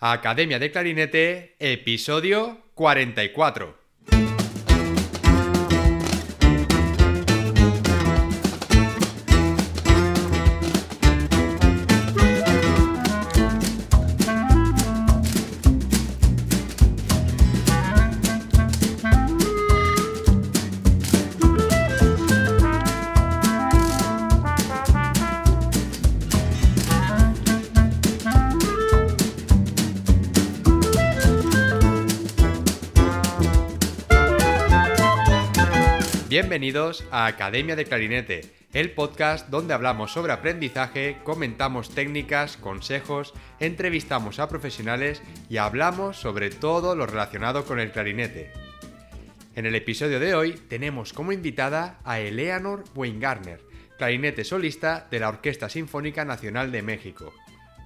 Academia de Clarinete, episodio 44. Bienvenidos a Academia de Clarinete, el podcast donde hablamos sobre aprendizaje, comentamos técnicas, consejos, entrevistamos a profesionales y hablamos sobre todo lo relacionado con el clarinete. En el episodio de hoy tenemos como invitada a Eleanor Weingartner, clarinete solista de la Orquesta Sinfónica Nacional de México,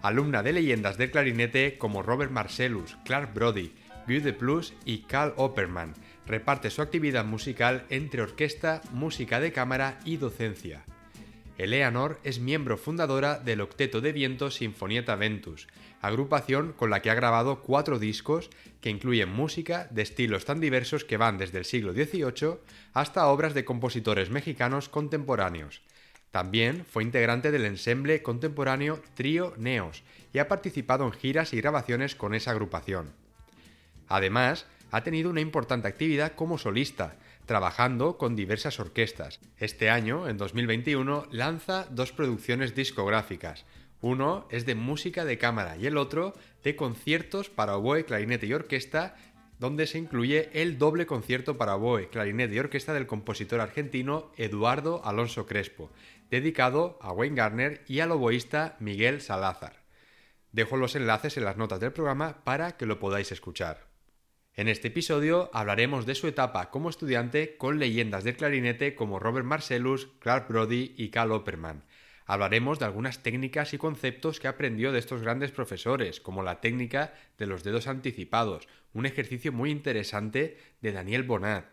alumna de leyendas del clarinete como Robert Marcellus, Clark Brody, Guy de Plus y Carl Opperman, reparte su actividad musical entre orquesta, música de cámara y docencia. Eleanor es miembro fundadora del Octeto de Viento Sinfonieta Ventus, agrupación con la que ha grabado cuatro discos que incluyen música de estilos tan diversos que van desde el siglo XVIII hasta obras de compositores mexicanos contemporáneos. También fue integrante del ensemble contemporáneo Trío Neos y ha participado en giras y grabaciones con esa agrupación. Además, ha tenido una importante actividad como solista, trabajando con diversas orquestas. Este año, en 2021, lanza dos producciones discográficas. Uno es de música de cámara y el otro de conciertos para oboe, clarinete y orquesta, donde se incluye el doble concierto para oboe, clarinete y orquesta del compositor argentino Eduardo Alonso Crespo, dedicado a Wayne Garner y al oboísta Miguel Salazar. Dejo los enlaces en las notas del programa para que lo podáis escuchar. En este episodio hablaremos de su etapa como estudiante con leyendas del clarinete como Robert Marcellus, Clark Brody y Carl Opperman. Hablaremos de algunas técnicas y conceptos que aprendió de estos grandes profesores, como la técnica de los dedos anticipados, un ejercicio muy interesante de Daniel Bonat.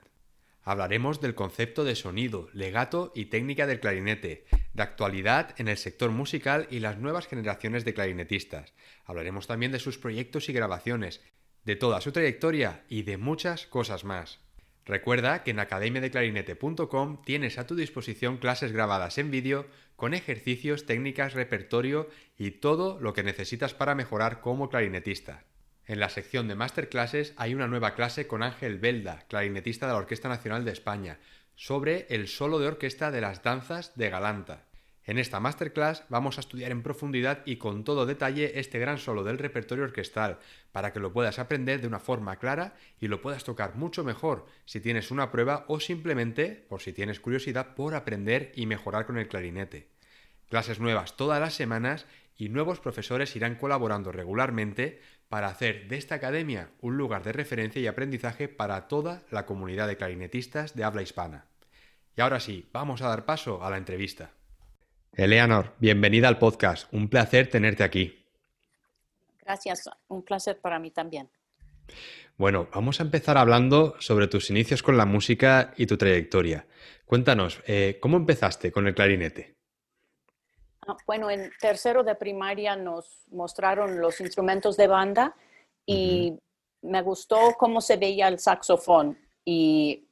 Hablaremos del concepto de sonido, legato y técnica del clarinete, de actualidad en el sector musical y las nuevas generaciones de clarinetistas. Hablaremos también de sus proyectos y grabaciones, de toda su trayectoria y de muchas cosas más. Recuerda que en academiadeclarinete.com tienes a tu disposición clases grabadas en vídeo con ejercicios, técnicas, repertorio y todo lo que necesitas para mejorar como clarinetista. En la sección de masterclasses hay una nueva clase con Ángel Belda, clarinetista de la Orquesta Nacional de España, sobre el solo de orquesta de las danzas de Galanta. En esta masterclass vamos a estudiar en profundidad y con todo detalle este gran solo del repertorio orquestal, para que lo puedas aprender de una forma clara y lo puedas tocar mucho mejor si tienes una prueba o simplemente, por si tienes curiosidad, por aprender y mejorar con el clarinete. Clases nuevas todas las semanas y nuevos profesores irán colaborando regularmente para hacer de esta academia un lugar de referencia y aprendizaje para toda la comunidad de clarinetistas de habla hispana. Y ahora sí, vamos a dar paso a la entrevista. Eleanor, bienvenida al podcast. Un placer tenerte aquí. Gracias, un placer para mí también. Bueno, vamos a empezar hablando sobre tus inicios con la música y tu trayectoria. Cuéntanos, eh, ¿cómo empezaste con el clarinete? Ah, bueno, en tercero de primaria nos mostraron los instrumentos de banda y me gustó cómo se veía el saxofón y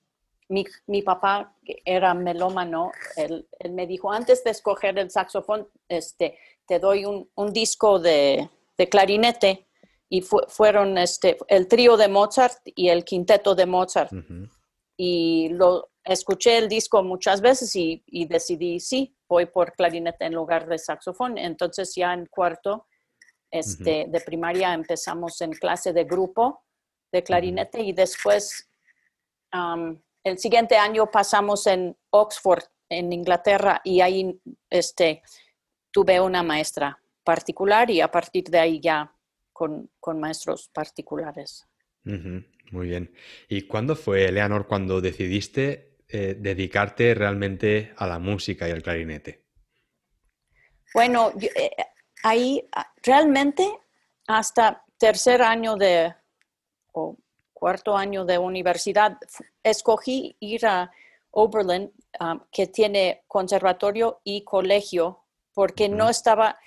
mi, papá, que era melómano, él, me dijo, antes de escoger el saxofón, este, te doy un, disco de, clarinete y fueron este, el trío de Mozart y el quinteto de Mozart. Y lo escuché el disco muchas veces y, decidí, sí, voy por clarinete en lugar de saxofón. Entonces ya en cuarto este, de primaria empezamos en clase de grupo de clarinete y después el siguiente año pasamos en Oxford, en Inglaterra, y ahí este, tuve una maestra particular y a partir de ahí ya con, maestros particulares. muy bien. ¿Y cuándo fue, Eleanor, cuando decidiste eh, dedicarte realmente a la música y al clarinete? Bueno, eh, ahí realmente hasta tercer año de, cuarto año de universidad, escogí ir a Oberlin, um, que tiene conservatorio y colegio, porque no estaba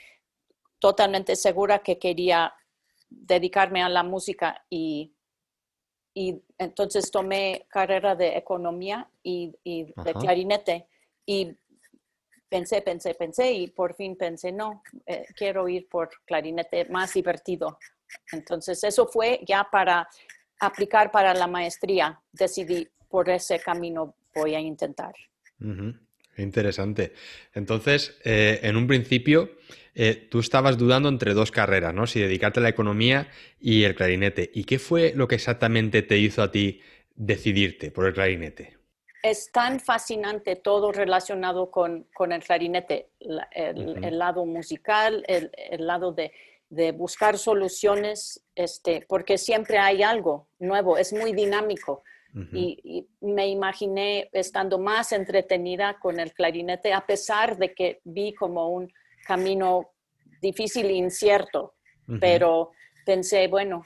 totalmente segura que quería dedicarme a la música y, y entonces tomé carrera de economía y, y de Ajá. clarinete y pensé, pensé, pensé y por fin pensé, no, eh, quiero ir por clarinete más divertido. Entonces eso fue ya para aplicar para la maestría. Decidí por ese camino voy a intentar. Interesante. Entonces, eh, en un principio, eh, tú estabas dudando entre dos carreras, ¿no? Si dedicarte a la economía y el clarinete. ¿Y qué fue lo que exactamente te hizo a ti decidirte por el clarinete? es tan fascinante todo relacionado con, con el clarinete, la- el, lado musical, el, el lado de, de buscar soluciones, este, porque siempre hay algo nuevo, es muy dinámico. Y, y me imaginé estando más entretenida con el clarinete, a pesar de que vi como un camino difícil e incierto, pero pensé, bueno,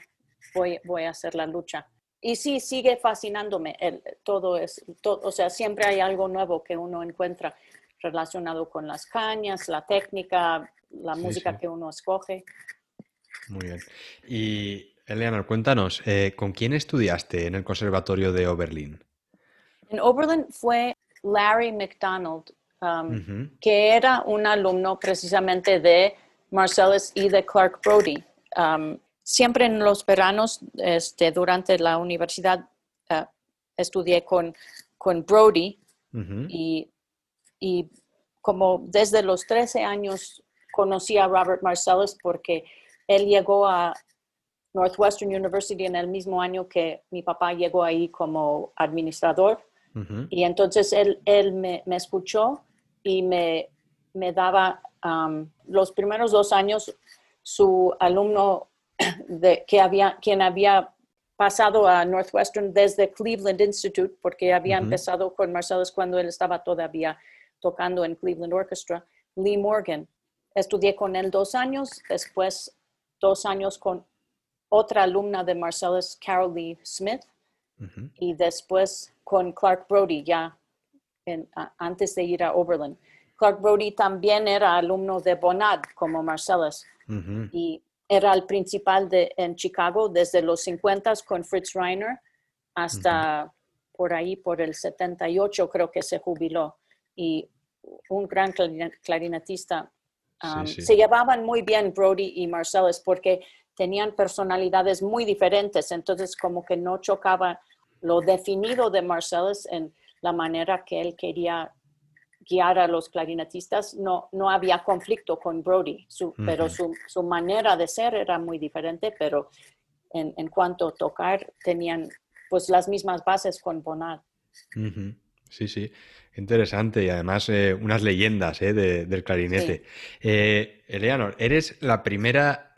voy, voy a hacer la lucha. Y sí, sigue fascinándome. El, todo es, to- o sea, siempre hay algo nuevo que uno encuentra relacionado con las cañas, la técnica, la Sí, música sí. que uno escoge. Muy bien. Y, Eleanor, cuéntanos, eh, ¿con quién estudiaste en el Conservatorio de Oberlin? En Oberlin fue Larry McDonald, um, que era un alumno precisamente de Marcellus y de Clark Brody. Um, siempre en los veranos, este, durante la universidad, uh, estudié con, con Brody y, y como desde los 13 años conocí a Robert Marcellus porque él llegó a Northwestern University en el mismo año que mi papá llegó ahí como administrador. Y entonces él, él me, me escuchó y me, me daba um, los primeros dos años su alumno de, que había, quien había pasado a Northwestern desde Cleveland Institute, porque había empezado con Marcellus cuando él estaba todavía tocando en Cleveland Orchestra, Lee Morgan. Estudié con él dos años, después dos años con otra alumna de Marcellus, Carol Lee Smith, ujú. y después con Clark Brody ya en- a- antes de ir a Oberlin. Clark Brody también era alumno de Bonad como Marcellus y era el principal de, en Chicago desde los 50 con Fritz Reiner hasta por ahí, por el 78 creo que se jubiló. Y un gran clarin- clarinetista. Um, Sí, sí. Se llevaban muy bien Brody y Marcellus porque tenían personalidades muy diferentes, entonces como que no chocaba lo definido de Marcellus en la manera que él quería guiar a los clarinetistas, no, no había conflicto con Brody, su- pero su, su manera de ser era muy diferente, pero en, en cuanto a tocar tenían pues las mismas bases con Bonad. Ujú, Sí, sí, interesante y además eh, unas leyendas eh, de- del clarinete. Eh, Eleanor, eres la primera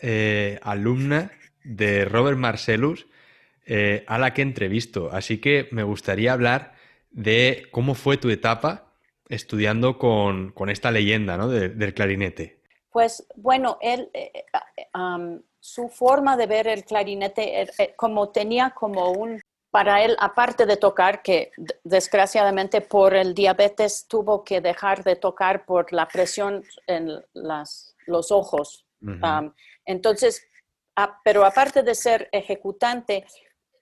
alumna de Robert Marcellus a la que entrevisto, así que me gustaría hablar de cómo fue tu etapa estudiando con, con esta leyenda, ¿no? de- del clarinete. Pues bueno, él, um, su forma de ver el clarinete, eh, como tenía como un, para él, aparte de tocar, que desgraciadamente por el diabetes tuvo que dejar de tocar por la presión en las, los ojos. Um, entonces, a- pero aparte de ser ejecutante,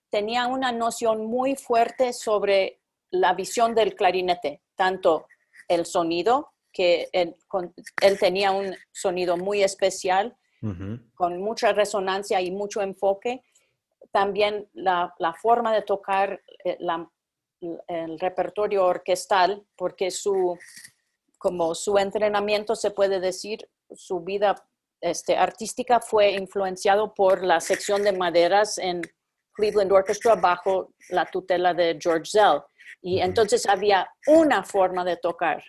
tenía una noción muy fuerte sobre la visión del clarinete, tanto el sonido, que él, con- él tenía un sonido muy especial, con mucha resonancia y mucho enfoque, también la, la forma de tocar eh, la- el repertorio orquestal, porque su, como su entrenamiento, se puede decir, su vida este, artística fue influenciado por la sección de maderas en Cleveland Orchestra bajo la tutela de George Zell. Y entonces había una forma de tocar.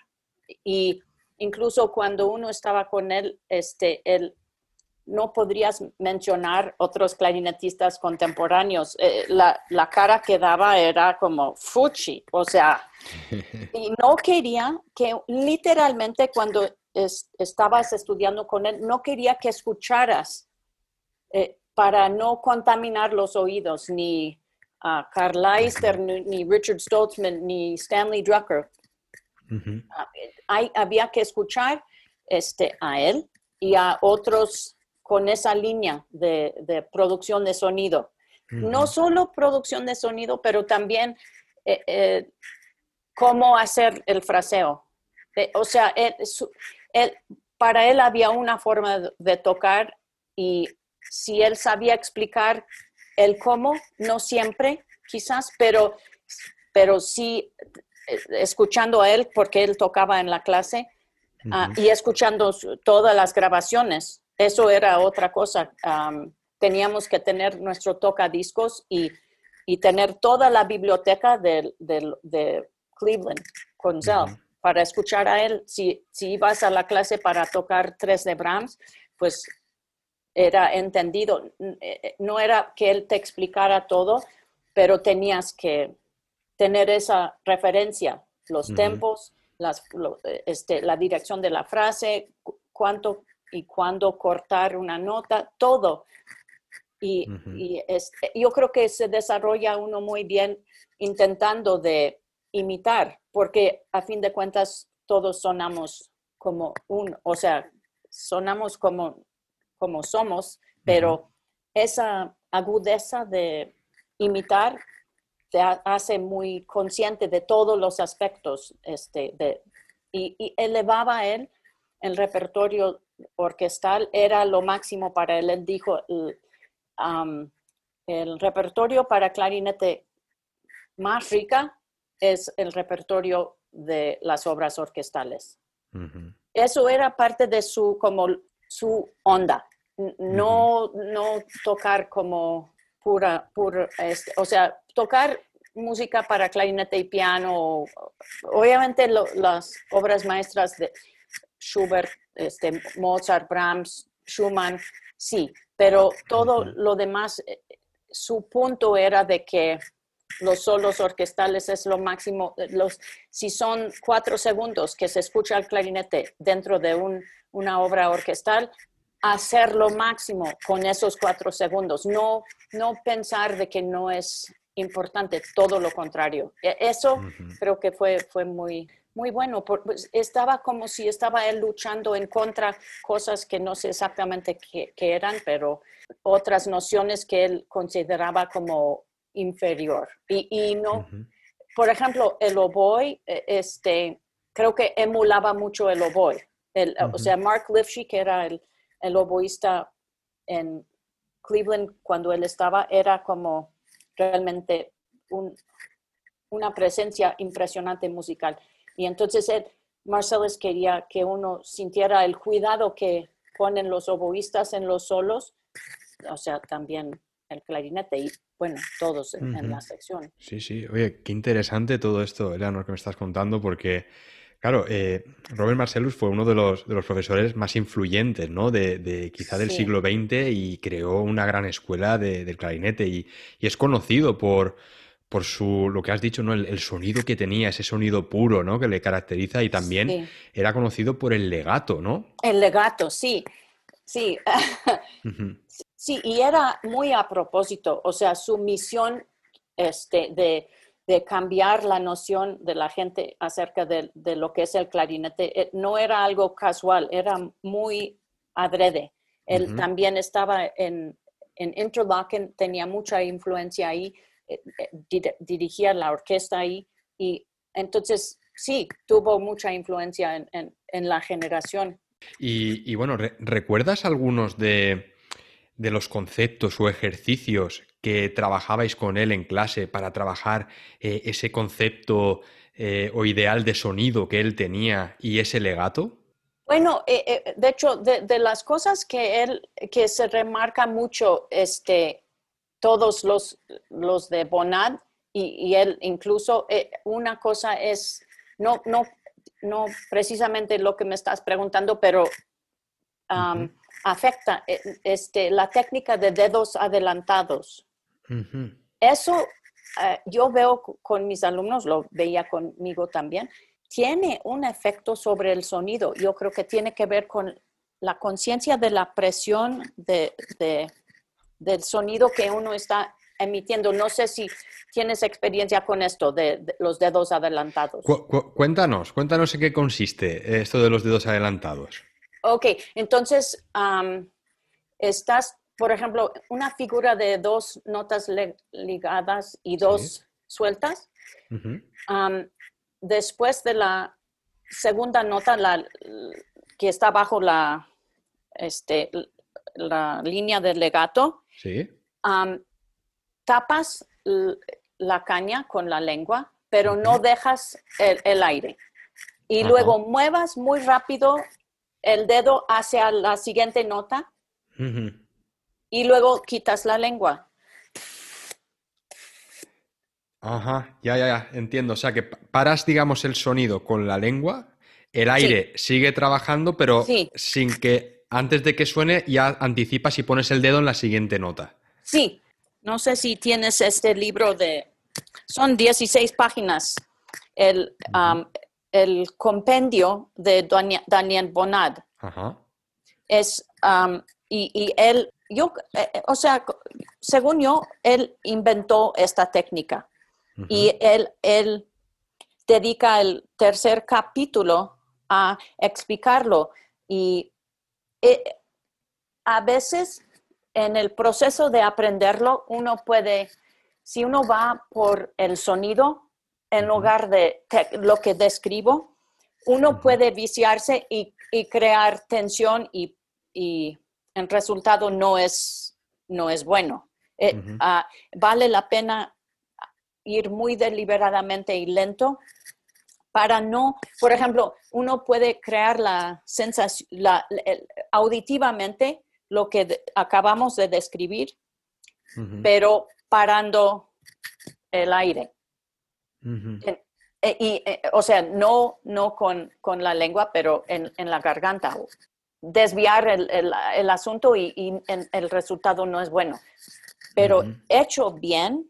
Y incluso cuando uno estaba con él, este, él no podrías mencionar otros clarinetistas contemporáneos. Eh, la, la cara que daba era como fuchi, o sea, y no quería que literalmente cuando es- estabas estudiando con él, no quería que escucharas eh, para no contaminar los oídos, ni a Carl Leister, ni, ni Richard Stoltzman, ni Stanley Drucker. ujú, Hay- había que escuchar este, a él y a otros con esa línea de, producción de sonido. No solo producción de sonido, pero también eh, eh, cómo hacer el fraseo. o sea, para él había una forma de tocar y si él sabía explicar el cómo, no siempre, quizás, pero, pero sí eh, escuchando a él, porque él tocaba en la clase, ah, y escuchando todas las grabaciones. Eso era otra cosa. teníamos que tener nuestro tocadiscos y, y tener toda la biblioteca de, de, Cleveland con Zell para escuchar a él. Si, si ibas a la clase para tocar tres de Brahms, pues era entendido. Eh, eh, no era que él te explicara todo, pero tenías que tener esa referencia, los tempos, las, este, la dirección de la frase, cuánto y cuándo cortar una nota, todo. Y, este, yo creo que se desarrolla uno muy bien intentando de imitar, porque a fin de cuentas todos sonamos como un, o sea, sonamos como, como somos, pero esa agudeza de imitar te hace muy consciente de todos los aspectos este, de, y, elevaba a él el repertorio orquestal, era lo máximo para él. Él dijo, el, el repertorio para clarinete más rica es el repertorio de las obras orquestales. Eso era parte de su, como, su onda. No, no tocar como pura, pura este, o sea, tocar música para clarinete y piano, obviamente las obras maestras de Schubert, este, Mozart, Brahms, Schumann, sí, pero todo lo demás, eh, su punto era de que los solos orquestales es lo máximo, los, si son cuatro segundos que se escucha el clarinete dentro de un, una obra orquestal, hacer lo máximo con esos cuatro segundos, no, no pensar de que no es importante, todo lo contrario. E, eso creo que fue, fue muy, muy bueno. Pues, estaba como si estaba él luchando en contra cosas que no sé exactamente qué, eran, pero otras nociones que él consideraba como inferior. Y, no, por ejemplo, el oboe, e, este, creo que emulaba mucho el oboe. O sea, Mark Lifshey, que era el, el oboísta en Cleveland cuando él estaba, era como realmente una presencia impresionante musical. Y entonces Ed Marcellus quería que uno sintiera el cuidado que ponen los oboístas en los solos, o sea, también el clarinete y bueno, todos en, la sección. Sí, sí. Oye, qué interesante todo esto, Eleanor, que me estás contando, porque Claro, eh, Robert Marcellus fue uno de los, de los profesores más influyentes, ¿no? De, quizá del siglo XX y creó una gran escuela del clarinete y, es conocido por, por su, lo que has dicho, ¿no? El, sonido que tenía, ese sonido puro, ¿no? Que le caracteriza y también era conocido por el legato, ¿no? El legato, sí, sí. Sí, y era muy a propósito, o sea, su misión este, de de cambiar la noción de la gente acerca de, lo que es el clarinete. Eh, no era algo casual, era muy adrede. Él también estaba en, en, Interlaken, tenía mucha influencia ahí, dirigía la orquesta ahí y entonces sí, tuvo mucha influencia en, la generación. Y, bueno, ¿recuerdas algunos de, de los conceptos o ejercicios que trabajabais con él en clase para trabajar eh, ese concepto eh, o ideal de sonido que él tenía y ese legato? Bueno, eh, de hecho, de, las cosas que él, que se remarca mucho, este, todos los, los de Bonad y, él incluso, una cosa es, no, no, no precisamente lo que me estás preguntando, pero afecta este, la técnica de dedos adelantados. Eso eh, yo veo con mis alumnos, lo veía conmigo también, tiene un efecto sobre el sonido. Yo creo que tiene que ver con la conciencia de la presión de, del sonido que uno está emitiendo. No sé si tienes experiencia con esto de, los dedos adelantados. cuéntanos, cuéntanos en qué consiste esto de los dedos adelantados. Ok, entonces estás, por ejemplo, una figura de dos notas ligadas y dos sueltas. después de la segunda nota, la, que está bajo la, este, la línea del legato, tapas la caña con la lengua, pero no dejas el, aire. Y luego muevas muy rápido el dedo hacia la siguiente nota. Y luego quitas la lengua. Ajá, ya, ya, ya, entiendo. O sea que paras, digamos, el sonido con la lengua, el aire sigue trabajando, pero sin que antes de que suene ya anticipas y pones el dedo en la siguiente nota. Sí, no sé si tienes este libro de... Son 16 páginas. El, el compendio de Daniel Bonad. Ajá. Es, y, él, yo, eh, eh, o sea, según yo, él inventó esta técnica. Y él, él dedica el tercer capítulo a explicarlo. Y eh, a veces en el proceso de aprenderlo, uno puede, si uno va por el sonido en lugar de lo que describo, uno puede viciarse y, crear tensión y, y, el resultado no es, no es bueno. Eh, ah, vale la pena ir muy deliberadamente y lento para no, por ejemplo, uno puede crear la sensación, auditivamente lo que acabamos de describir, pero parando el aire. E, y, e, o sea, no, no con, la lengua, pero en, la garganta. Desviar el, asunto y, el resultado no es bueno. Pero hecho bien,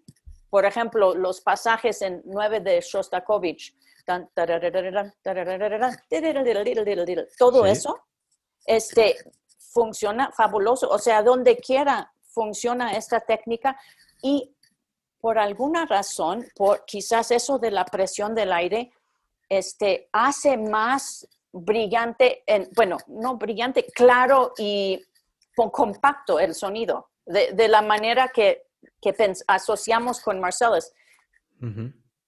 por ejemplo, los pasajes en 9 de Shostakovich, todo eso, este, funciona fabuloso. O sea, donde quiera funciona esta técnica y por alguna razón, por quizás eso de la presión del aire, este, hace más brillante, en, bueno, no brillante, claro y compacto el sonido, de, la manera que, que asociamos con Marcellus.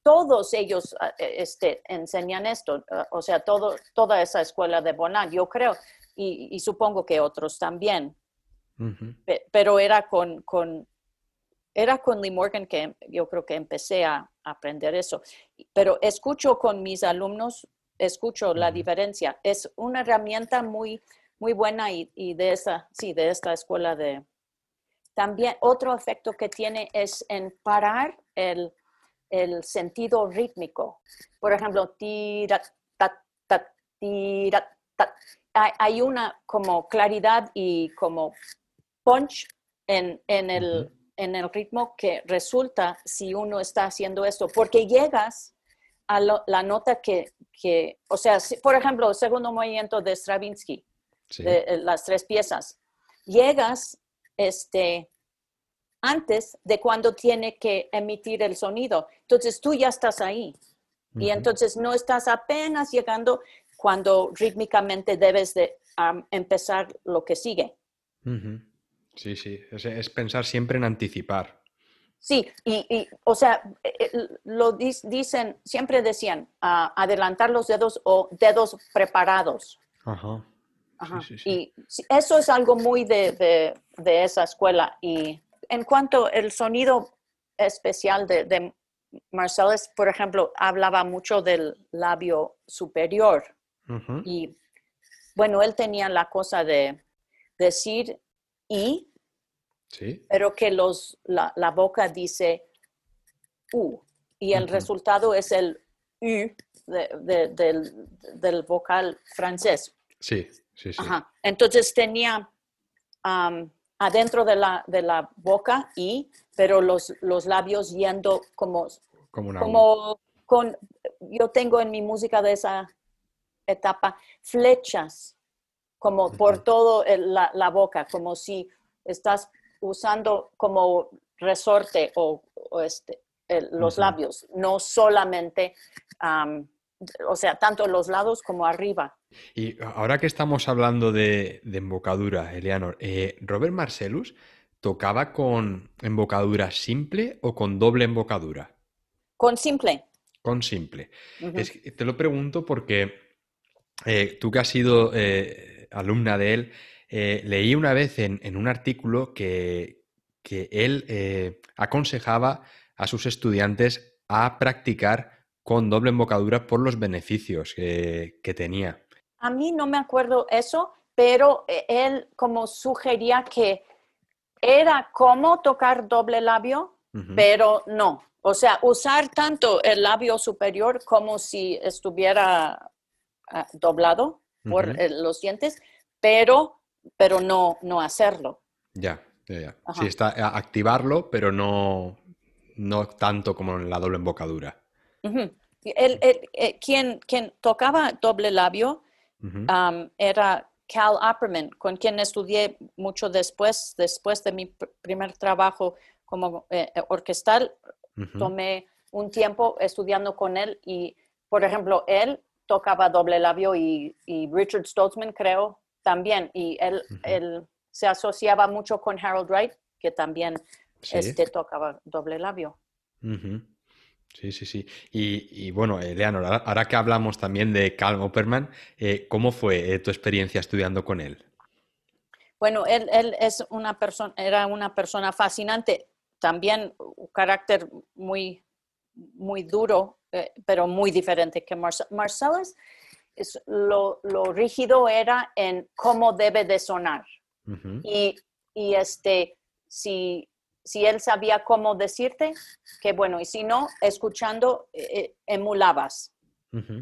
Todos ellos ah, e, este, enseñan esto, ah, o sea, todo, toda esa escuela de Bonat, yo creo y, supongo que otros también. Pero era con, con, era con Lee Morgan que yo creo que empecé a aprender eso. Pero escucho con mis alumnos, escucho la diferencia. Es una herramienta muy, muy buena y, y, de esa, sí, de esta escuela de... También otro efecto que tiene es en parar el, el sentido rítmico. Por ejemplo, tira, ta, ta, tira, ta. Hay una como claridad y como punch en, el, en el ritmo que resulta si uno está haciendo esto, porque llegas a la nota que, o sea, por ejemplo, el segundo movimiento de Stravinsky, de, eh, las tres piezas, llegas este, antes de cuando tiene que emitir el sonido. Entonces tú ya estás ahí. Y entonces no estás apenas llegando, cuando rítmicamente debes de empezar lo que sigue. Sí, sí, es, pensar siempre en anticipar. Sí, y, o sea, eh, eh, lo dicen, siempre decían adelantar los dedos o dedos preparados. Ajá. Ajá. Y eso es algo muy de, esa escuela. Y en cuanto al sonido especial de, de Marcellus, por ejemplo, hablaba mucho del labio superior. Y bueno, él tenía la cosa de decir y, pero que los, la, boca dice u, y el resultado es el u del, vocal francés. Sí, sí, sí. Entonces tenía adentro de la, de la boca y, pero los, los labios yendo como, como, como con, yo tengo en mi música de esa etapa flechas como por todo la, boca, como si estás usando como resorte o, este, los labios, no solamente, o sea, tanto los lados como arriba. Y ahora que estamos hablando de, embocadura, Eleanor, eh, ¿Robert Marcellus tocaba con embocadura simple o con doble embocadura? Con simple. Con simple. te lo pregunto porque eh, tú que has sido eh, alumna de él, leí una vez en, un artículo que, él aconsejaba a sus estudiantes a practicar con doble embocadura por los beneficios que tenía. A mí no me acuerdo eso, pero eh, él como sugería que era como tocar doble labio, pero no. O sea, usar tanto el labio superior como si estuviera ah, doblado por eh, los dientes, pero, pero no, no hacerlo. Ya, ya, ya. Sí, está activarlo, pero no, no tanto como en la doble embocadura. Eh, quien, quien tocaba doble labio era Cal Opperman, con quien estudié mucho después, después de mi primer trabajo como eh, eh, orquestal. Tomé un tiempo estudiando con él y, por ejemplo, él tocaba doble labio y, Richard Stoltzman, creo, también. Y él, él, se asociaba mucho con Harold Wright, que también este, tocaba doble labio. Sí, sí, sí. Y, bueno, Leonor, ahora, que hablamos también de Carl Opperman, eh, ¿cómo fue eh, tu experiencia estudiando con él? Bueno, él, es una persona, era una persona fascinante, también un carácter muy, muy duro, eh, pero muy diferente que Marcel. Marcellus. Es, lo, rígido era en cómo debe de sonar. y, y, este, si si él sabía cómo decirte, qué bueno, y si no, escuchando, eh, eh, emulabas.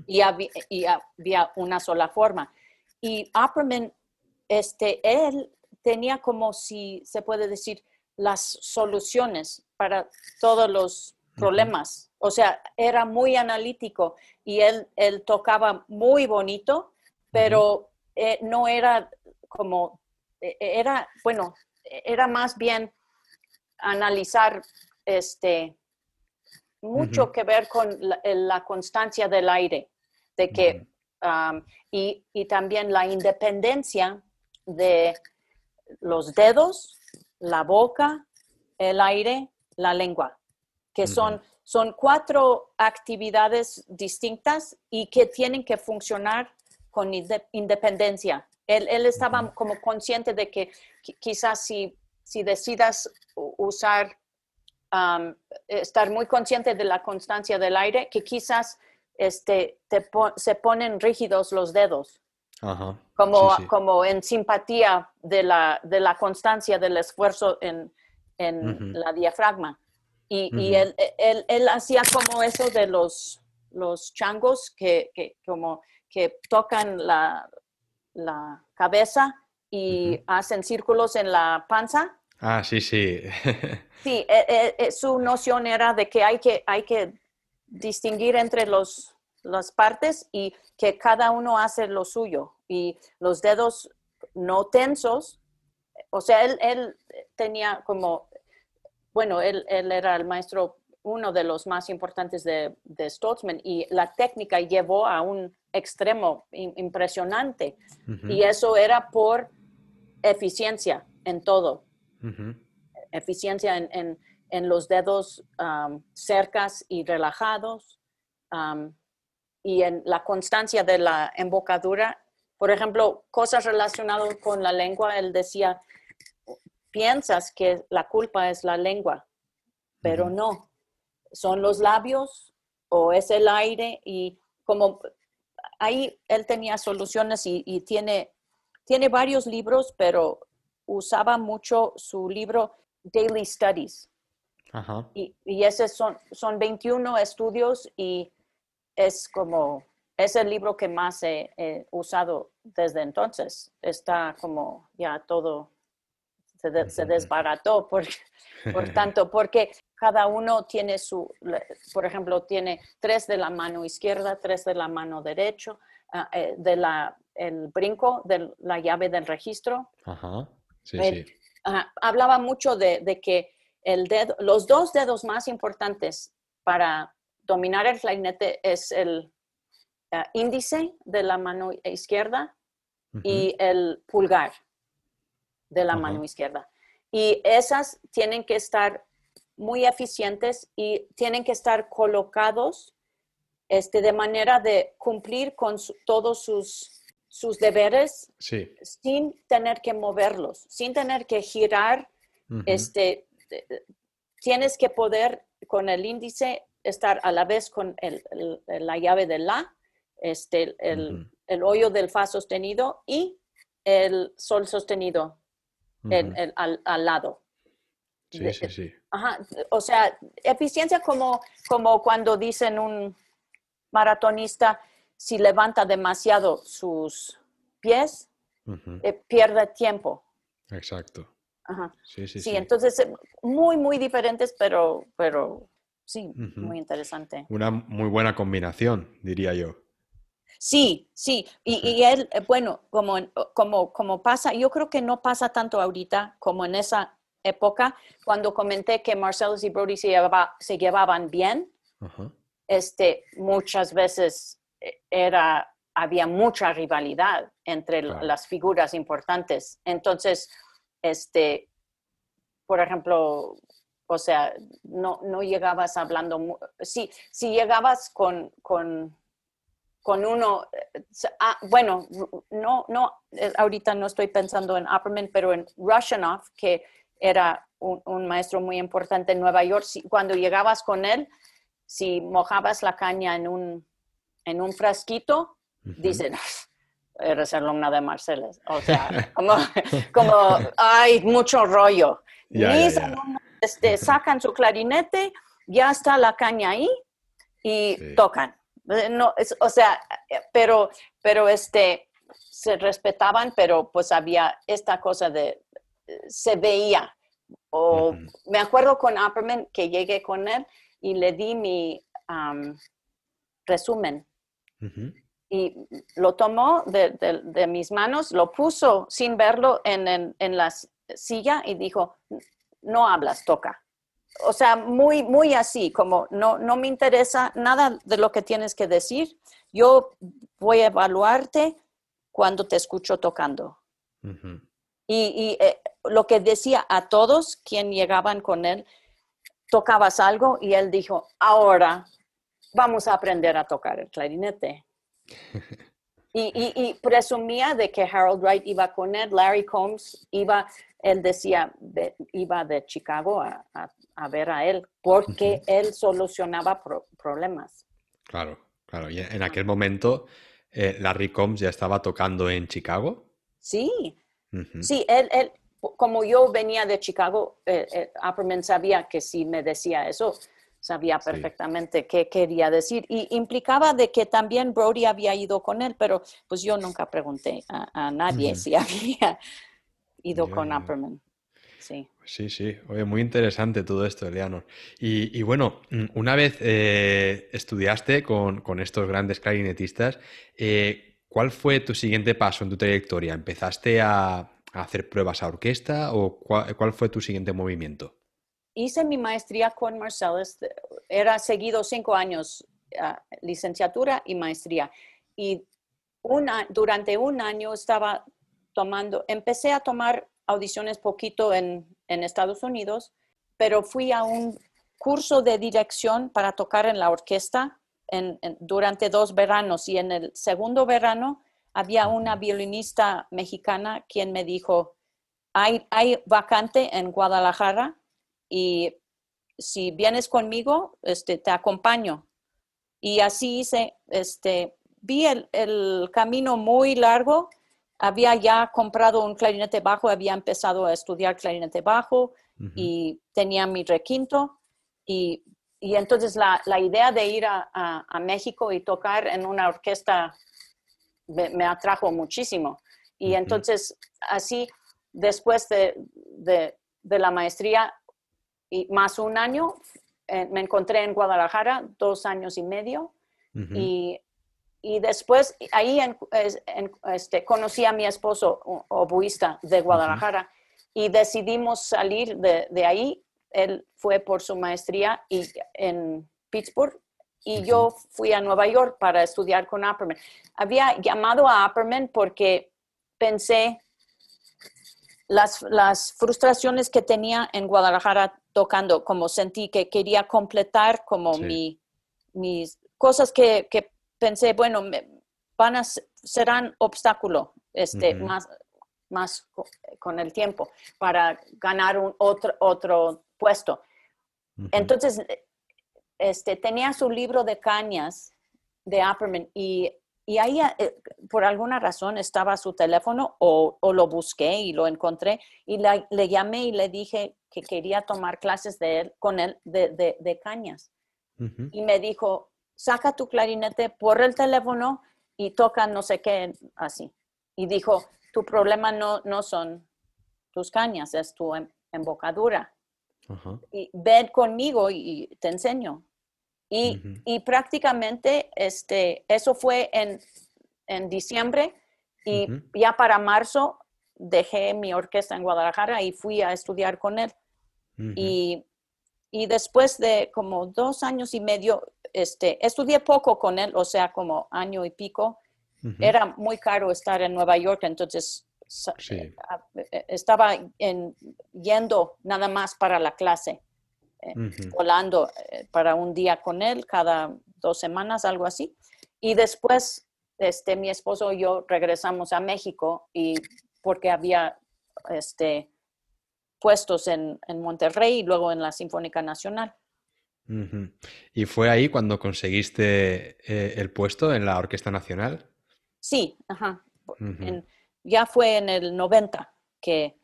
y, había, una sola forma. Y Opperman, este, él tenía como si se puede decir las soluciones para todos los problemas. O sea, era muy analítico y él, él tocaba muy bonito, pero eh, no era como, era, bueno, era más bien analizar este, mucho que ver con la, constancia del aire, de que, um, y, también la independencia de los dedos, la boca, el aire, la lengua, que son, son cuatro actividades distintas y que tienen que funcionar con independencia. Él, él estaba como consciente de que quizás si si decidas usar, estar muy consciente de la constancia del aire, que quizás este, se ponen rígidos los dedos. Como, como en simpatía de la, de la constancia del esfuerzo en, en la diafragma. Y, él, él, él, hacía como eso de los, los changos que, que como que tocan la, la cabeza y hacen círculos en la panza. Ah, sí, sí. sí, eh, eh, su noción era de que hay que, hay que distinguir entre los, las partes y que cada uno hace lo suyo. Y los dedos no tensos, o sea, él, él tenía como, bueno, él, él, era el maestro, uno de los más importantes de, de Stoltzman y la técnica llevó a un extremo impresionante. Y eso era por eficiencia en todo. Eficiencia en, en, los dedos cercas y relajados y en la constancia de la embocadura. Por ejemplo, cosas relacionadas con la lengua, él decía, piensas que la culpa es la lengua, pero no, son los labios o es el aire y como ahí él tenía soluciones y tiene tiene varios libros, pero usaba mucho su libro Daily Studies. Y, y esos son, son 21 estudios y es como, es el libro que más he, usado desde entonces. Está como ya todo, se, se desbarató por, por tanto, porque cada uno tiene su, por ejemplo, tiene tres de la mano izquierda, tres de la mano derecha, ah, eh, de la el brinco de la llave del registro. Ajá. Sí, sí. hablaba mucho de, que el dedo, los dos dedos más importantes para dominar el clarinete es el, eh, índice de la mano izquierda y el pulgar de la mano izquierda. Y esas tienen que estar muy eficientes y tienen que estar colocados este, de manera de cumplir con todos sus, sus deberes sin tener que moverlos, sin tener que girar. este, tienes que poder con el índice estar a la vez con la llave de la, este, el, hoyo del fa sostenido y el sol sostenido al, lado. Sí, sí, sí. Ajá, o sea, eficiencia como, como cuando dicen un, maratonista, si levanta demasiado sus pies, eh, pierde tiempo. Exacto. Sí, sí, sí, entonces eh, muy, muy diferentes, pero, pero sí, muy interesante. Una muy buena combinación, diría yo. Sí, sí, y, él, eh, bueno, como, como, como pasa, yo creo que no pasa tanto ahorita como en esa época, cuando comenté que Marcellus y Brody se, se llevaban bien, este, muchas veces era, había mucha rivalidad entre las figuras importantes. Entonces, este, por ejemplo, o sea, no, no llegabas hablando, si, si llegabas con, con, con uno, eh, ah, bueno, no, no, eh, ahorita no estoy pensando en Opperman, pero en Russianoff, que era un, maestro muy importante en Nueva York, cuando llegabas con él, si mojabas la caña en un, en un frasquito, dicen, eres alumna de Marceles. O sea, como, como hay mucho rollo. Mis alumnos este, sacan su clarinete, ya está la caña ahí y tocan. Eh, no, o sea, pero, pero este, se respetaban, pero pues había esta cosa de, se veía. O me acuerdo con Apperman que llegué con él y le di mi resumen. Y lo tomó de, mis manos, lo puso sin verlo en, la silla y dijo, no hablas, toca. O sea, muy, muy así, como no, no me interesa nada de lo que tienes que decir. Yo voy a evaluarte cuando te escucho tocando. Y, eh, lo que decía a todos quien llegaban con él, tocabas algo y él dijo, ahora vamos a aprender a tocar el clarinete. Y, presumía de que Harold Wright iba con él, Larry Combs iba, él decía, iba de Chicago a, ver a él, porque él solucionaba problemas. Claro, claro. Y en aquel momento, eh, Larry Combs ya estaba tocando en Chicago. Sí, sí, él, él, como yo venía de Chicago, eh, eh sabía que si me decía eso, sabía perfectamente qué quería decir. Y implicaba de que también Brody había ido con él, pero pues yo nunca pregunté a, nadie si había ido con Apperman. Sí. Sí, sí. Oye, muy interesante todo esto, Eleanor. Y, bueno, mm, una vez eh, estudiaste con, estos grandes clarinetistas, eh, ¿cuál fue tu siguiente paso en tu trayectoria? ¿Empezaste a, hacer pruebas a orquesta o cuál, fue tu siguiente movimiento? Hice mi maestría con Marcellus, era seguido cinco años, ah, licenciatura y maestría. Y una, durante un año estaba tomando, empecé a tomar audiciones poquito en, Estados Unidos, pero fui a un curso de dirección para tocar en la orquesta durante dos veranos y en el segundo verano había una violinista mexicana quien me dijo, hay, hay vacante en Guadalajara y si vienes conmigo, este, te acompaño. Y así hice, este, vi el, camino muy largo, había ya comprado un clarinete bajo, había empezado a estudiar clarinete bajo y tenía mi requinto. Y, entonces la, idea de ir a, México y tocar en una orquesta me, atrajo muchísimo. Y entonces, así, después de, la maestría y más un año, eh, me encontré en Guadalajara, dos años y medio, y, después ahí este, conocí a mi esposo oboísta de Guadalajara y decidimos salir de, de, ahí. Él fue por su maestría y en Pittsburgh y yo fui a Nueva York para estudiar con Apperman. Había llamado a Apperman porque pensé las, las frustraciones que tenía en Guadalajara tocando, como sentí que quería completar como mi, mis cosas que, que pensé, bueno, me, van a serán obstáculo este, más, más con el tiempo para ganar un otro, otro puesto. Entonces, este, tenía su libro de cañas de Apperman y, y ahí eh, por alguna razón estaba su teléfono o, o lo busqué y lo encontré y le llamé y le dije que quería tomar clases de él, con él de, de, de cañas. Y me dijo, saca tu clarinete por el teléfono y toca no sé qué así. Y dijo, tu problema no, no son tus cañas, es tu em, embocadura. Y ven conmigo y, te enseño. Y, y, prácticamente este, eso fue en, en diciembre y ya para marzo dejé mi orquesta en Guadalajara y fui a estudiar con él. y, y, después de como dos años y medio, este, estudié poco con él, o sea, como año y pico. Era muy caro estar en Nueva York, entonces eh, eh, estaba en, yendo nada más para la clase, eh, volando para un día con él cada dos semanas, algo así. Y después, este, mi esposo y yo regresamos a México y porque había este, puestos en, en Monterrey y luego en la Sinfónica Nacional. ¿Y fue ahí cuando conseguiste eh, el puesto en la Orquesta Nacional? Sí, ajá. ya fue en el 90 que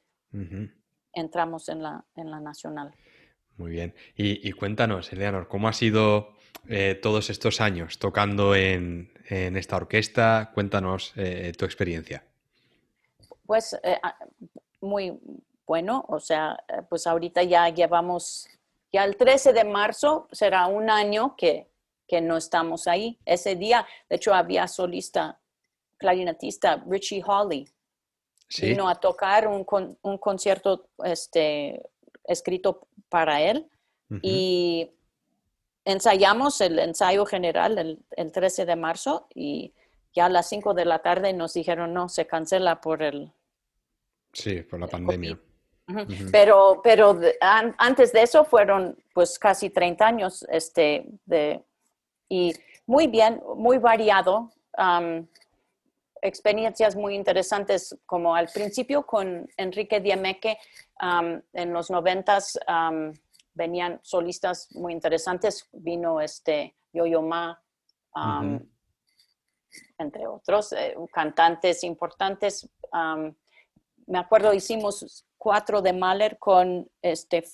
entramos en la, en la Nacional. Muy bien. Y, cuéntanos, Eleanor, ¿cómo ha sido eh, todos estos años tocando en, esta orquesta? Cuéntanos eh, tu experiencia. Pues ah, muy bueno, o sea, pues ahorita ya llevamos ya el 13 de marzo será un año que, no estamos ahí. Ese día, de hecho, había solista clarinetista Richie Hawley. Vino a tocar un, un, concierto este, escrito para él y ensayamos el ensayo general el, el, 13 de marzo y ya a las 5 de la tarde nos dijeron no, se cancela por el... Sí, por la pandemia. Pero, pero antes de eso fueron pues casi 30 años este, de, y muy bien, muy variado. experiencias muy interesantes, como al principio con Enrique Diemeque, en los noventas venían solistas muy interesantes, vino este Yo-Yo Ma, entre otros, eh, cantantes importantes. Me acuerdo, hicimos cuatro de Mahler con este,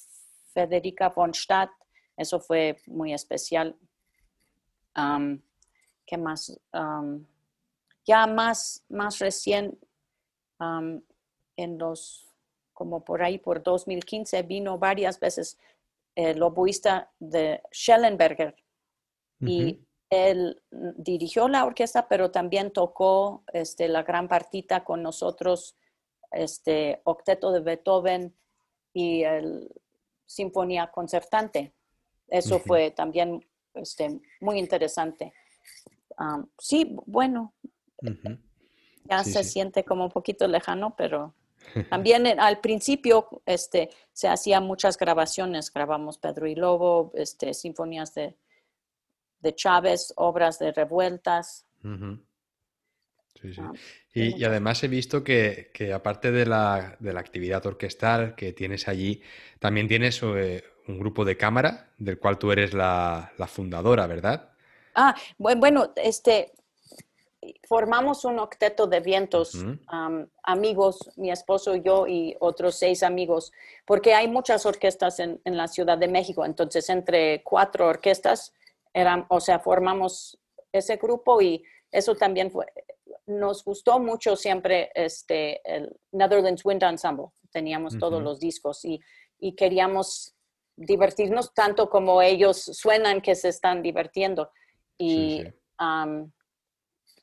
Federica von Stadt. Eso fue muy especial. ¿Qué más? ya más, más recién, en los, como por ahí, por 2015, vino varias veces el oboísta de Schellenberger. Y él dirigió la orquesta, pero también tocó este, la gran partita con nosotros este octeto de Beethoven y el Sinfonía Concertante. Eso fue también este, muy interesante. sí, bueno, ya se siente como un poquito lejano, pero también al principio este, se hacían muchas grabaciones. Grabamos Pedro y Lobo, este, sinfonías de, de Chávez, obras de revueltas. Ah, y, además he visto que, aparte de la, actividad orquestal que tienes allí, también tienes eh, un grupo de cámara del cual tú eres la, fundadora, ¿verdad? Ah, bueno, este, formamos un octeto de vientos, amigos, mi esposo, yo y otros seis amigos, porque hay muchas orquestas en, en, la Ciudad de México, entonces entre cuatro orquestas, eran, o sea, formamos ese grupo y eso también fue, nos gustó mucho siempre este, el Netherlands Wind Ensemble. Teníamos todos los discos y, queríamos divertirnos tanto como ellos suenan que se están divirtiendo. Y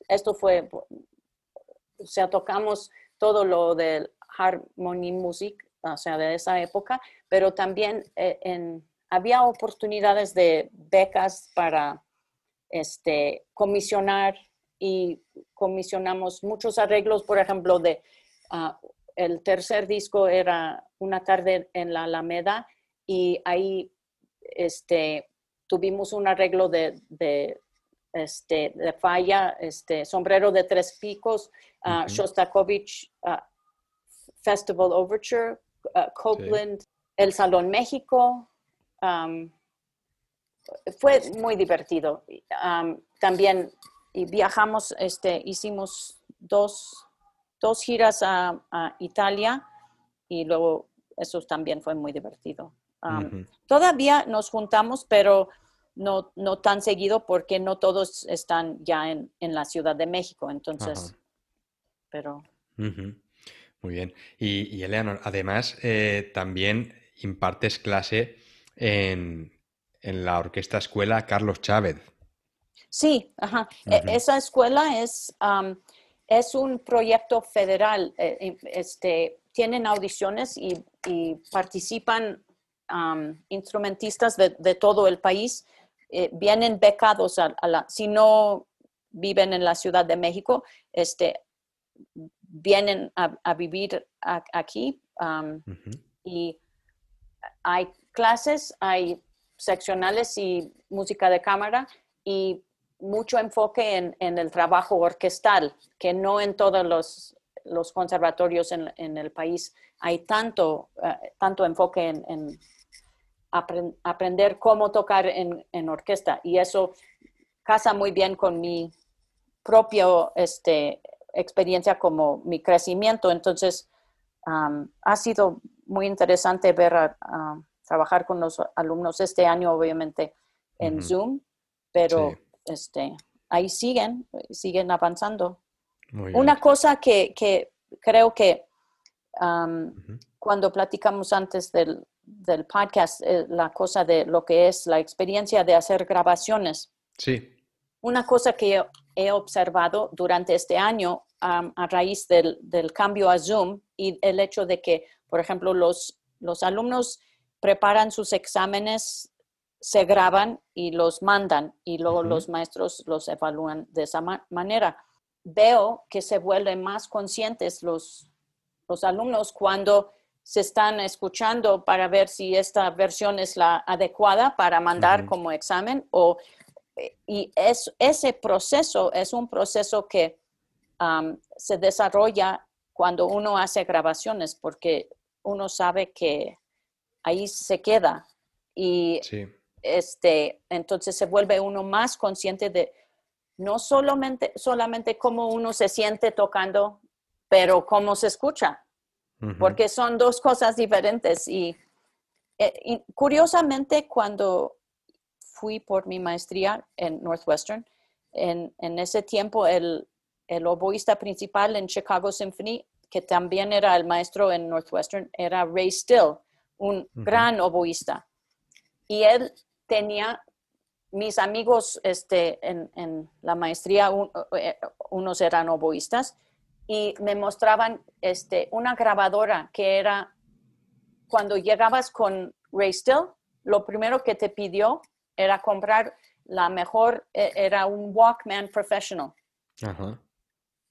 esto fue, o sea, tocamos todo lo del harmony music, o sea, de esa época, pero también eh, en, había oportunidades de becas para este, comisionar y comisionamos muchos arreglos, por ejemplo, de ah, el tercer disco era Una tarde en la Alameda y ahí este, tuvimos un arreglo de, de, este, de falla, este, sombrero de tres picos, uh, Shostakovich uh, Festival Overture, uh, Copeland, El Salón México. Um, fue muy divertido. Um, también y viajamos, este, hicimos dos, dos giras a, a, Italia y luego eso también fue muy divertido. Um, todavía nos juntamos, pero no, no tan seguido porque no todos están ya en, en la Ciudad de México. Entonces, pero... Muy bien. Y, y Eleanor, además, eh, también impartes clase en, en, la Orquesta Escuela Carlos Chávez. Sí, ajá. E, esa escuela es, es un proyecto federal. Eh, este, tienen audiciones y, y participan instrumentistas de, de, todo el país. Eh, vienen becados a, la, si no viven en la Ciudad de México, este, vienen a, vivir aquí y hay clases, hay seccionales y música de cámara y mucho enfoque en, el trabajo orquestal, que no en todos los, los conservatorios en, el país hay tanto, eh, tanto enfoque en, aprender cómo tocar en, orquesta. Y eso casa muy bien con mi propio este, experiencia como mi crecimiento. Entonces, ha sido muy interesante ver a, trabajar con los alumnos este año, obviamente, en Zoom, pero este, ahí siguen, siguen avanzando. Una cosa que, que, creo que cuando platicamos antes del, del podcast, eh, la cosa de lo que es la experiencia de hacer grabaciones. Sí. Una cosa que he observado durante este año a raíz del, del, cambio a Zoom y el hecho de que, por ejemplo, los, los alumnos preparan sus exámenes se graban y los mandan y luego los maestros los evalúan de esa manera. Veo que se vuelven más conscientes los, los alumnos cuando se están escuchando para ver si esta versión es la adecuada para mandar como examen o y es, ese proceso es un proceso que se desarrolla cuando uno hace grabaciones porque uno sabe que ahí se queda y este, entonces se vuelve uno más consciente de no solamente, solamente cómo uno se siente tocando, pero cómo se escucha, porque son dos cosas diferentes. Y, eh, y, curiosamente, cuando fui por mi maestría en Northwestern, en, en ese tiempo el, el oboísta principal en Chicago Symphony, que también era el maestro en Northwestern, era Ray Still, un gran oboísta. Y él tenía mis amigos este, en, la maestría, eh, unos eran oboístas, y me mostraban este, una grabadora que era, cuando llegabas con Ray Still, lo primero que te pidió era comprar la mejor, e, era un Walkman Professional.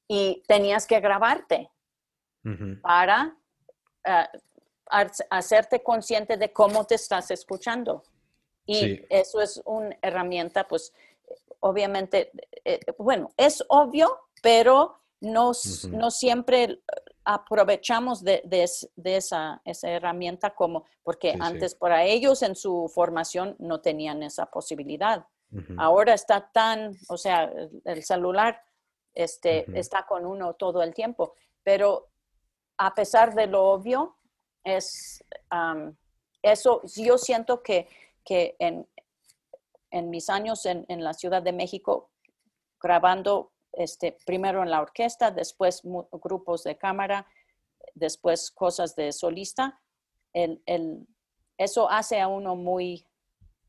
Y tenías que grabarte para eh, hacerte consciente de cómo te estás escuchando. Y eso es una herramienta, pues, obviamente, eh, bueno, es obvio, pero no, no siempre aprovechamos de, esa, esa, herramienta como, porque antes para ellos en su formación no tenían esa posibilidad. Ahora está tan, o sea, el celular este, está con uno todo el tiempo, pero a pesar de lo obvio, es, eso, yo siento que que en, en mis años en, en, la Ciudad de México, grabando este, primero en la orquesta, después grupos de cámara, después cosas de solista, el, el, eso hace a uno muy,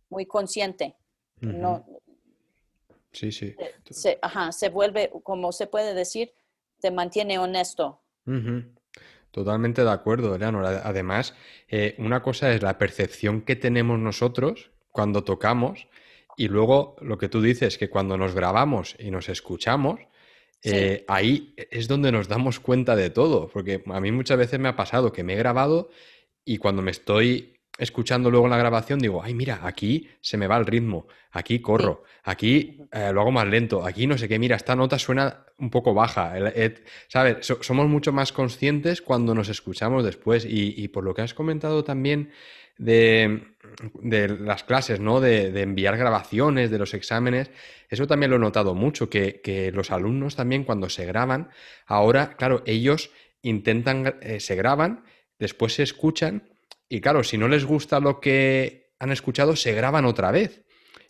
muy consciente. no, sí, sí. Se, ajá, se vuelve, como se puede decir, te mantiene honesto. Totalmente de acuerdo, Eleanor. Además, eh, una cosa es la percepción que tenemos nosotros cuando tocamos Y luego lo que tú dices, que cuando nos grabamos y nos escuchamos, eh, ahí es donde nos damos cuenta de todo, porque a mí muchas veces me ha pasado que me he grabado y cuando me estoy escuchando luego la grabación digo, ay, mira, aquí se me va el ritmo, aquí corro, aquí eh, lo hago más lento, aquí no sé qué, mira, esta nota suena un poco baja, ¿sabes? somos mucho más conscientes cuando nos escuchamos después y, por lo que has comentado también de, las clases, ¿no? De, enviar grabaciones de los exámenes, eso también lo he notado mucho, que, los alumnos también cuando se graban, ahora, claro, ellos intentan, eh, se graban, después se escuchan y claro, si no les gusta lo que han escuchado, se graban otra vez.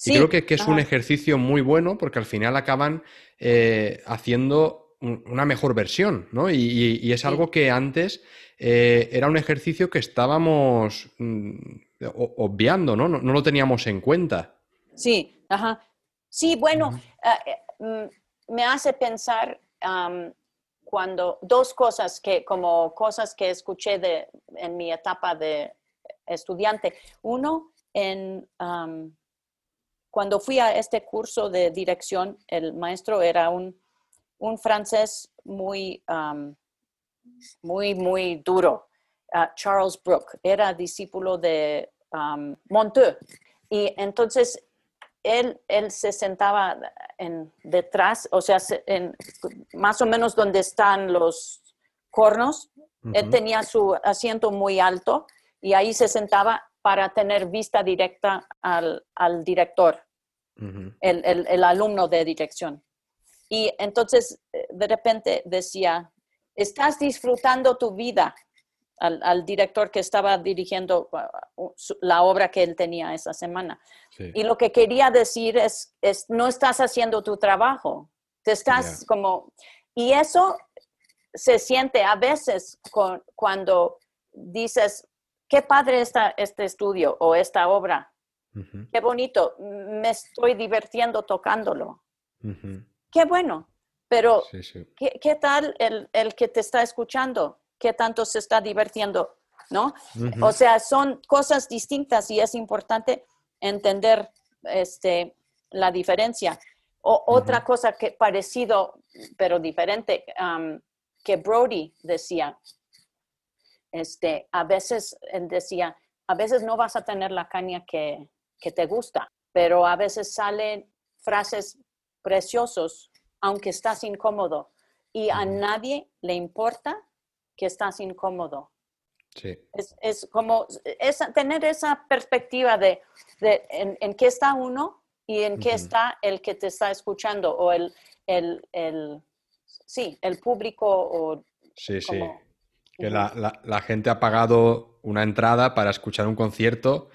y creo que, es un ejercicio muy bueno porque al final acaban eh, haciendo una mejor versión, ¿no? Y, es algo que antes eh, era un ejercicio que estábamos mm, obviando, ¿no? ¿no? lo teníamos en cuenta. Sí, ajá. Sí, bueno, eh, mm, me hace pensar cuando dos cosas que, como cosas que escuché de, en mi etapa de estudiante. Uno, en, cuando fui a este curso de dirección, el maestro era un, un francés muy, muy, muy duro, uh, Charles Brooke, era discípulo de um, Monteux. Y entonces él, él se sentaba en, detrás, o sea, en, más o menos donde están los cornos. Él tenía su asiento muy alto y ahí se sentaba para tener vista directa al, director, el, alumno de dirección. Y entonces eh, de repente decía, estás disfrutando tu vida al, director que estaba dirigiendo uh, la obra que él tenía esa semana. Y lo que quería decir es, es, no estás haciendo tu trabajo, te estás como... Y eso se siente a veces cuando dices, qué padre está este estudio o esta obra, qué bonito, me estoy divirtiendo tocándolo. Qué bueno, pero ¿qué, tal el, el que te está escuchando? Qué tanto se está divirtiendo, ¿no? O sea, son cosas distintas y es importante entender este, la diferencia. O, Otra cosa que parecido, pero diferente, que Brody decía, este, a veces él decía, a veces no vas a tener la caña que, que te gusta, pero a veces salen frases preciosos aunque estás incómodo y a nadie le importa que estás incómodo. Sí. Es, como es tener esa perspectiva de, en, qué está uno y en qué está el que te está escuchando o el, el, el sí, el público o... Sí, sí. Que la, la, gente ha pagado una entrada para escuchar un concierto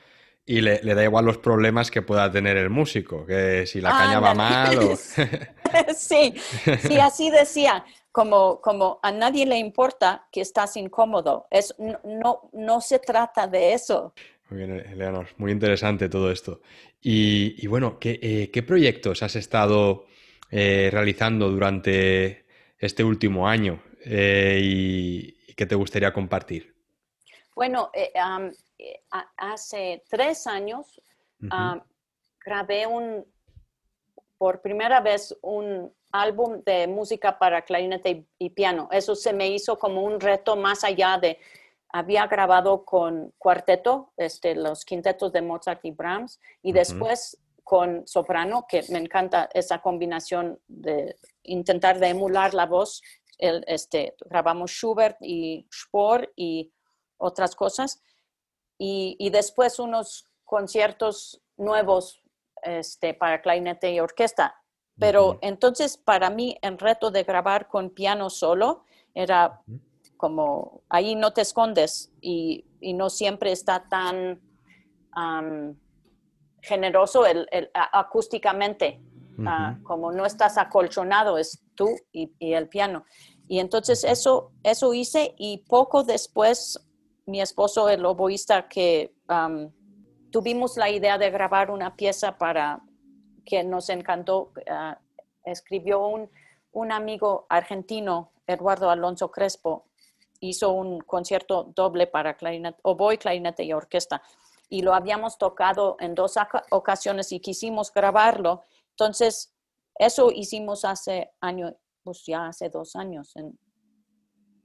y le, da igual los problemas que pueda tener el músico, que si la caña va mal o... sí, sí, así decía como, como a nadie le importa que estás incómodo. Es, no, no, se trata de eso. Muy bien, Eleanor, muy interesante todo esto. Y, bueno, eh, ¿qué, proyectos has estado eh, realizando durante este último año eh, y, qué te gustaría compartir? Bueno, hace tres años grabé un, por primera vez un álbum de música para clarinete y, piano. Eso se me hizo como un reto más allá de, había grabado con cuarteto, este, los quintetos de Mozart y Brahms, y después con soprano, que me encanta esa combinación de intentar de emular la voz. El, este, grabamos Schubert y Spohr y otras cosas. Y, y después unos conciertos nuevos este, para clarinete y orquesta. Pero entonces para mí el reto de grabar con piano solo era como ahí no te escondes y, no siempre está tan generoso el, acústicamente, ah, como no estás acolchonado, es tú y, el piano. Y entonces eso, eso hice y poco después mi esposo, el oboísta, que tuvimos la idea de grabar una pieza para que nos encantó. Ah, escribió un, un, amigo argentino, Eduardo Alonso Crespo, hizo un concierto doble para clarinete, oboe, clarinete y orquesta. y lo habíamos tocado en dos ocasiones y quisimos grabarlo. Entonces, eso hicimos hace año, pues ya hace dos años, en,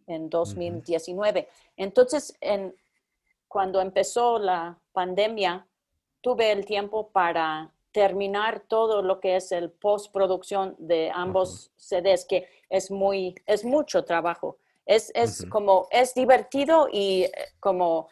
en 2019. Entonces, en, cuando empezó la pandemia, tuve el tiempo para terminar todo lo que es el postproducción de ambos CDs, que es muy, es mucho trabajo. Es, es como, es divertido y eh, como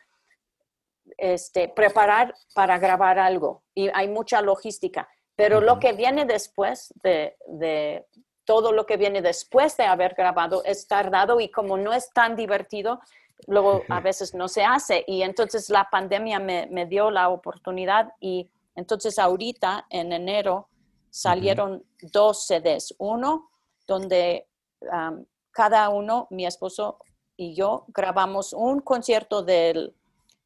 este, preparar para grabar algo. Y hay mucha logística. Pero lo que viene después de, de, todo lo que viene después de haber grabado es tardado y como no es tan divertido, luego a veces no se hace. Y entonces la pandemia me, me dio la oportunidad y entonces ahorita en enero salieron dos CDs. Uno donde cada uno, mi esposo y yo, grabamos un concierto del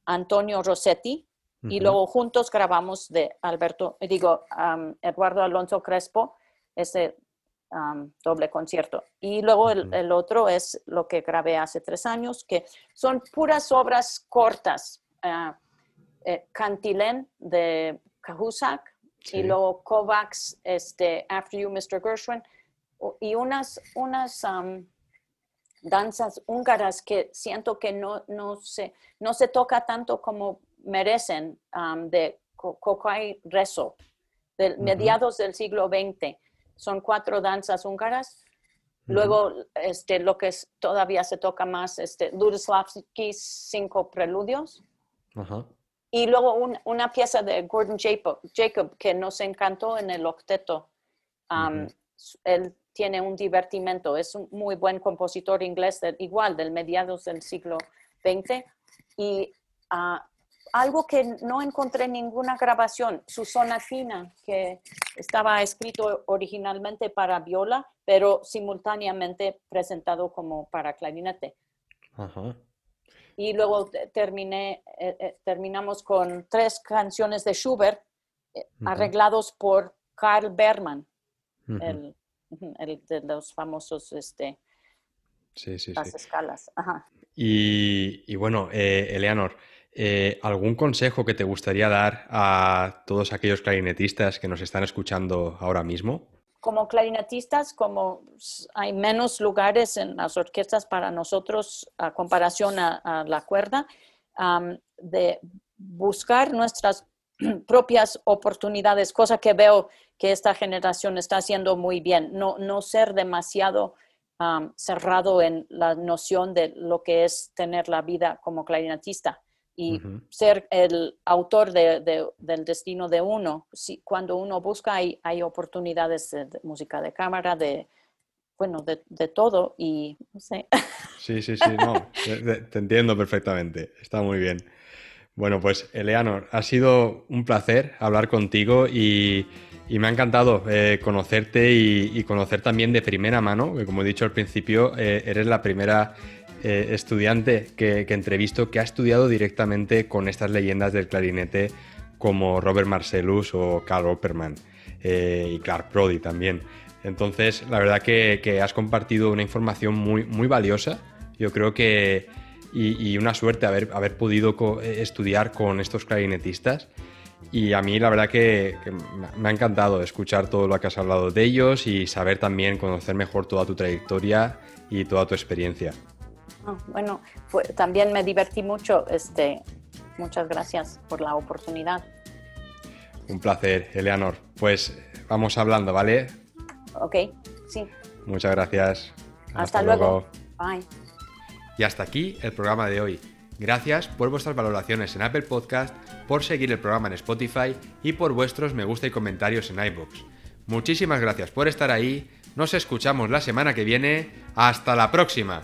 Antonio Rossetti y luego juntos grabamos de Alberto, digo, Eduardo Alonso Crespo, ese doble concierto. Y luego el, otro es lo que grabé hace tres años, que son puras obras cortas. Uh, Cantilén de Cahusac y luego Kovacs, este, After You, Mr. Gershwin, y unas, unas danzas húngaras que siento que no, no, se, no se toca tanto como merecen de Kokai Rezo, de mediados del siglo XX. Son cuatro danzas húngaras. Luego, este, lo que es, todavía se toca más, este, cinco preludios. Y luego una pieza de Gordon Jacob, que nos encantó en el octeto. Él tiene un divertimento, es un muy buen compositor inglés, igual del mediados del siglo XX. Y ah, algo que no encontré ninguna grabación, su sonatina, que estaba escrito originalmente para viola, pero simultáneamente presentado como para clarinete. Ajá. Y luego terminé, eh, eh, terminamos con tres canciones de Schubert eh, arreglados por Karl Berman, el, de los famosos, este, sí, sí, las escalas. Y, y, bueno, Eleanor, ¿algún consejo que te gustaría dar a todos aquellos clarinetistas que nos están escuchando ahora mismo? Como clarinetistas, como hay menos lugares en las orquestas para nosotros a comparación a, la cuerda, de buscar nuestras propias oportunidades, cosa que veo que esta generación está haciendo muy bien, no, no ser demasiado cerrado en la noción de lo que es tener la vida como clarinetista y ser el autor de, del destino de uno. Si, cuando uno busca, hay, hay oportunidades de, música de cámara, de, bueno, de, todo y no sé. Sí, sí, sí, no, te, entiendo perfectamente, está muy bien. Bueno, pues Eleanor, ha sido un placer hablar contigo y, y me ha encantado eh, conocerte y, conocer también de primera mano, que como he dicho al principio, eh, eres la primera eh, estudiante que, entrevisto que ha estudiado directamente con estas leyendas del clarinete como Robert Marcellus o Carl Opperman eh, y Clark Brody también. Entonces, la verdad que, has compartido una información muy, valiosa. Yo creo que, y, una suerte haber, podido eh, estudiar con estos clarinetistas. Y a mí la verdad que, me ha encantado escuchar todo lo que has hablado de ellos y saber también conocer mejor toda tu trayectoria y toda tu experiencia. Ah, bueno, también me divertí mucho. Este, muchas gracias por la oportunidad. Un placer, Eleanor. Pues vamos hablando, ¿vale? Ok, sí. Muchas gracias. Hasta, luego. Bye. Y hasta aquí el programa de hoy. Gracias por vuestras valoraciones en Apple Podcast, por seguir el programa en Spotify y por vuestros me gusta y comentarios en iBox. Muchísimas gracias por estar ahí. Nos escuchamos la semana que viene. Hasta la próxima.